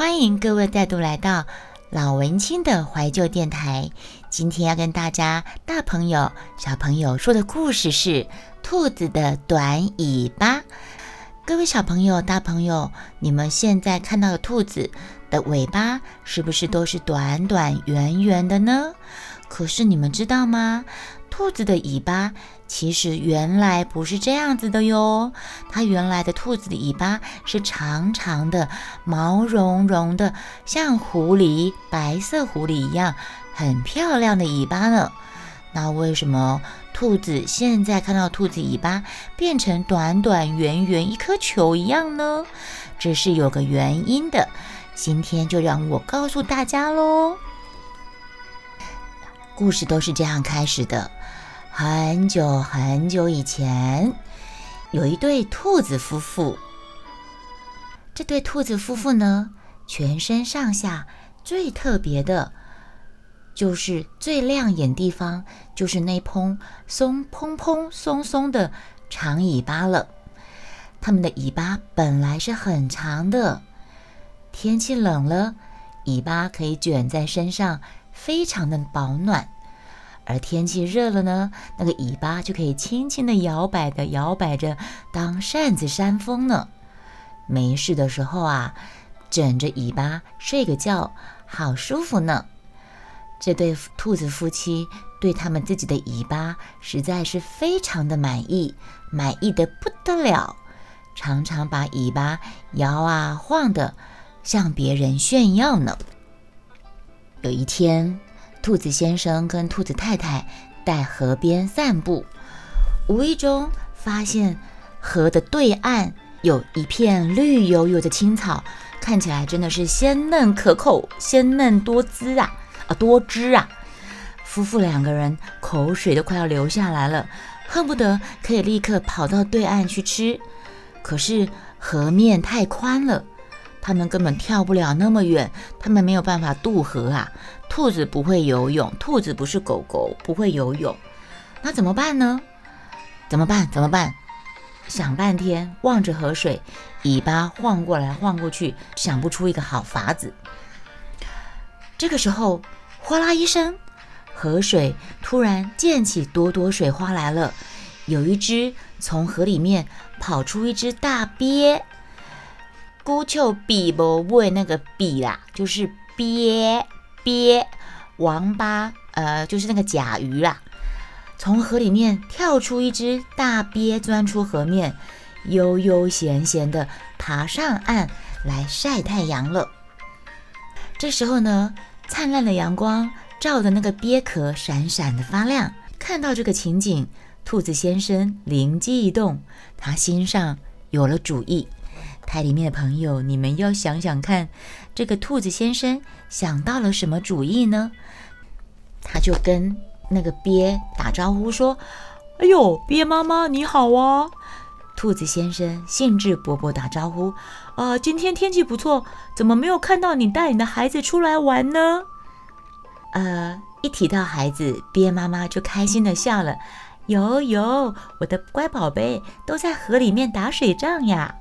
欢迎各位再度来到老文青的怀旧电台。今天要跟大家大朋友、小朋友说的故事是《兔子的短尾巴》。各位小朋友、大朋友，你们现在看到的兔子的尾巴是不是都是短短圆圆的呢？可是你们知道吗？兔子的尾巴其实原来不是这样子的哟。它原来的兔子的尾巴是长长的、毛茸茸的，像狐狸、白色狐狸一样，很漂亮的尾巴呢。那为什么兔子现在看到兔子尾巴变成短短圆圆一颗球一样呢？这是有个原因的。今天就让我告诉大家喽。故事都是这样开始的。很久很久以前，有一对兔子夫妇。这对兔子夫妇呢，全身上下最特别的，就是最亮眼地方，就是那蓬松蓬蓬松松的长尾巴了。它们的尾巴本来是很长的，天气冷了，尾巴可以卷在身上，非常的保暖。而天气热了呢，那个尾巴就可以轻轻的摇摆的摇摆着，当扇子扇风呢。没事的时候啊，枕着尾巴睡个觉，好舒服呢。这对兔子夫妻对他们自己的尾巴实在是非常的满意，满意的不得了，常常把尾巴摇啊晃的，向别人炫耀呢。有一天。兔子先生跟兔子太太在河边散步，无意中发现河的对岸有一片绿油油的青草，看起来真的是鲜嫩可口、鲜嫩多姿啊啊多汁啊！夫妇两个人口水都快要流下来了，恨不得可以立刻跑到对岸去吃。可是河面太宽了。他们根本跳不了那么远，他们没有办法渡河啊！兔子不会游泳，兔子不是狗狗，不会游泳，那怎么办呢？怎么办？怎么办？想半天，望着河水，尾巴晃过来晃过去，想不出一个好法子。这个时候，哗啦一声，河水突然溅起多多水花来了，有一只从河里面跑出一只大鳖。孤丘比不喂那个比啦，就是鳖鳖王八，呃，就是那个甲鱼啦。从河里面跳出一只大鳖，钻出河面，悠悠闲闲的爬上岸来晒太阳了。这时候呢，灿烂的阳光照的那个鳖壳闪闪的发亮。看到这个情景，兔子先生灵机一动，他心上有了主意。台里面的朋友，你们要想想看，这个兔子先生想到了什么主意呢？他就跟那个鳖打招呼说：“哎呦，鳖妈妈你好啊！”兔子先生兴致勃勃打招呼：“啊，今天天气不错，怎么没有看到你带你的孩子出来玩呢？”呃，一提到孩子，鳖妈妈就开心的笑了：“有有，我的乖宝贝都在河里面打水仗呀。”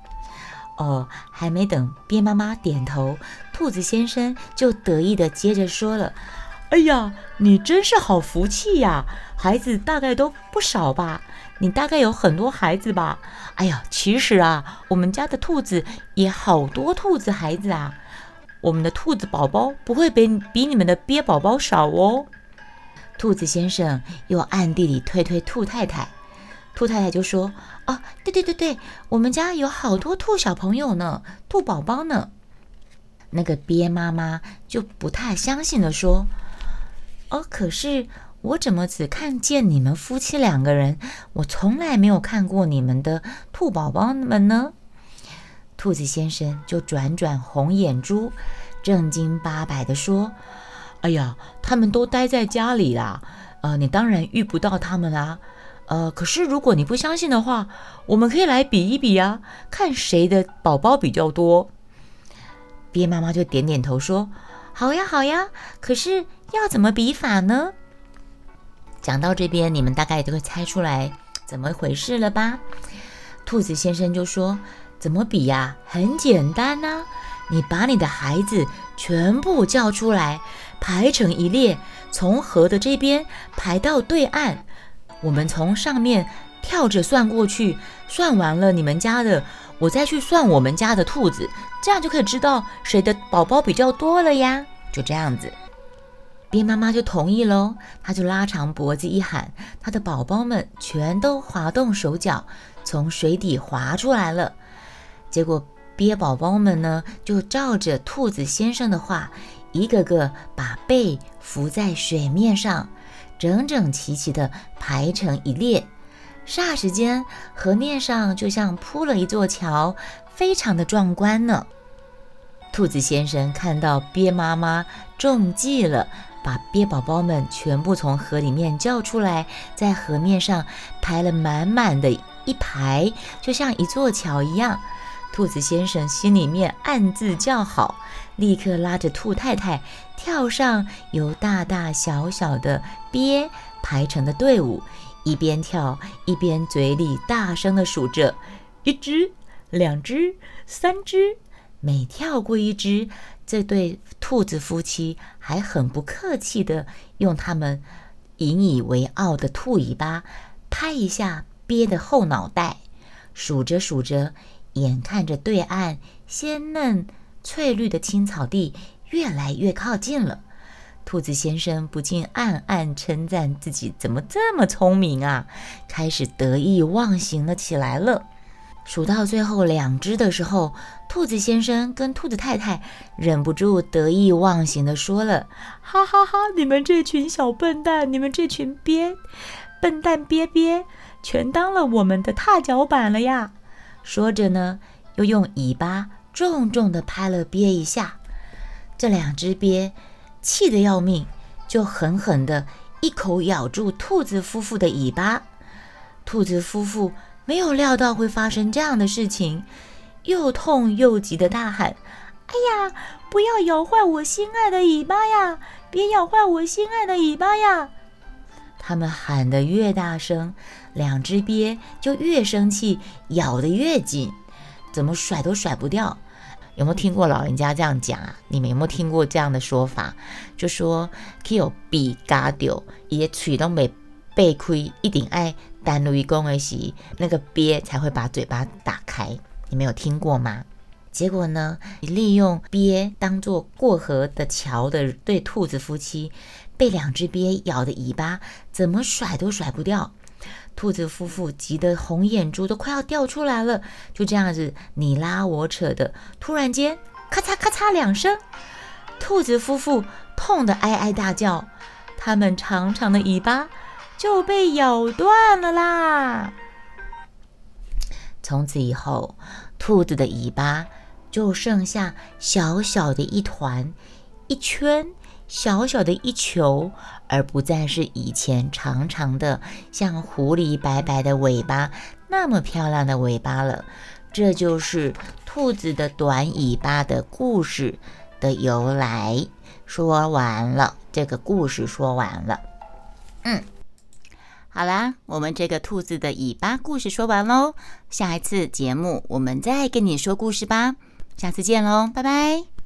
哦，还没等鳖妈妈点头，兔子先生就得意的接着说了：“哎呀，你真是好福气呀！孩子大概都不少吧？你大概有很多孩子吧？哎呀，其实啊，我们家的兔子也好多兔子孩子啊，我们的兔子宝宝不会比比你们的鳖宝宝少哦。”兔子先生又暗地里推推兔太太。兔太太就说：“哦，对对对对，我们家有好多兔小朋友呢，兔宝宝呢。”那个鳖妈妈就不太相信的说：“哦，可是我怎么只看见你们夫妻两个人？我从来没有看过你们的兔宝宝们呢。”兔子先生就转转红眼珠，正经八百的说：“哎呀，他们都待在家里啦，呃，你当然遇不到他们啦。”呃，可是如果你不相信的话，我们可以来比一比呀，看谁的宝宝比较多。鳖妈妈就点点头说：“好呀，好呀。”可是要怎么比法呢？讲到这边，你们大概都会猜出来怎么回事了吧？兔子先生就说：“怎么比呀？很简单呐，你把你的孩子全部叫出来，排成一列，从河的这边排到对岸。我们从上面跳着算过去，算完了你们家的，我再去算我们家的兔子，这样就可以知道谁的宝宝比较多了呀。就这样子，鳖妈妈就同意喽。她就拉长脖子一喊，她的宝宝们全都滑动手脚，从水底滑出来了。结果。鳖宝宝们呢，就照着兔子先生的话，一个个把背浮在水面上，整整齐齐地排成一列。霎时间，河面上就像铺了一座桥，非常的壮观呢。兔子先生看到鳖妈妈中计了，把鳖宝宝们全部从河里面叫出来，在河面上排了满满的一排，就像一座桥一样。兔子先生心里面暗自叫好，立刻拉着兔太太跳上由大大小小的鳖排成的队伍，一边跳一边嘴里大声地数着：一只、两只、三只。每跳过一只，这对兔子夫妻还很不客气地用他们引以为傲的兔尾巴拍一下鳖的后脑袋，数着数着。眼看着对岸鲜嫩翠绿的青草地越来越靠近了，兔子先生不禁暗暗称赞自己怎么这么聪明啊！开始得意忘形了起来了。数到最后两只的时候，兔子先生跟兔子太太忍不住得意忘形的说了：“哈哈哈！你们这群小笨蛋，你们这群鳖，笨蛋鳖鳖，全当了我们的踏脚板了呀！”说着呢，又用尾巴重重地拍了鳖一下。这两只鳖气得要命，就狠狠地一口咬住兔子夫妇的尾巴。兔子夫妇没有料到会发生这样的事情，又痛又急地大喊：“哎呀，不要咬坏我心爱的尾巴呀！别咬坏我心爱的尾巴呀！”他们喊得越大声，两只鳖就越生气，咬得越紧，怎么甩都甩不掉。有没有听过老人家这样讲啊？你们有没有听过这样的说法？就说 “kill 比嘎丢”，也嘴都没被亏，一定爱单独一公而洗，那个鳖才会把嘴巴打开。你们有听过吗？结果呢，你利用鳖当做过河的桥的对兔子夫妻。被两只鳖咬的尾巴怎么甩都甩不掉，兔子夫妇急得红眼珠都快要掉出来了。就这样子你拉我扯的，突然间咔嚓咔嚓两声，兔子夫妇痛得哀哀大叫，他们长长的尾巴就被咬断了啦。从此以后，兔子的尾巴就剩下小小的一团一圈。小小的一球，而不再是以前长长的像狐狸白白的尾巴那么漂亮的尾巴了。这就是兔子的短尾巴的故事的由来。说完了，这个故事说完了。嗯，好啦，我们这个兔子的尾巴故事说完喽。下一次节目我们再跟你说故事吧。下次见喽，拜拜。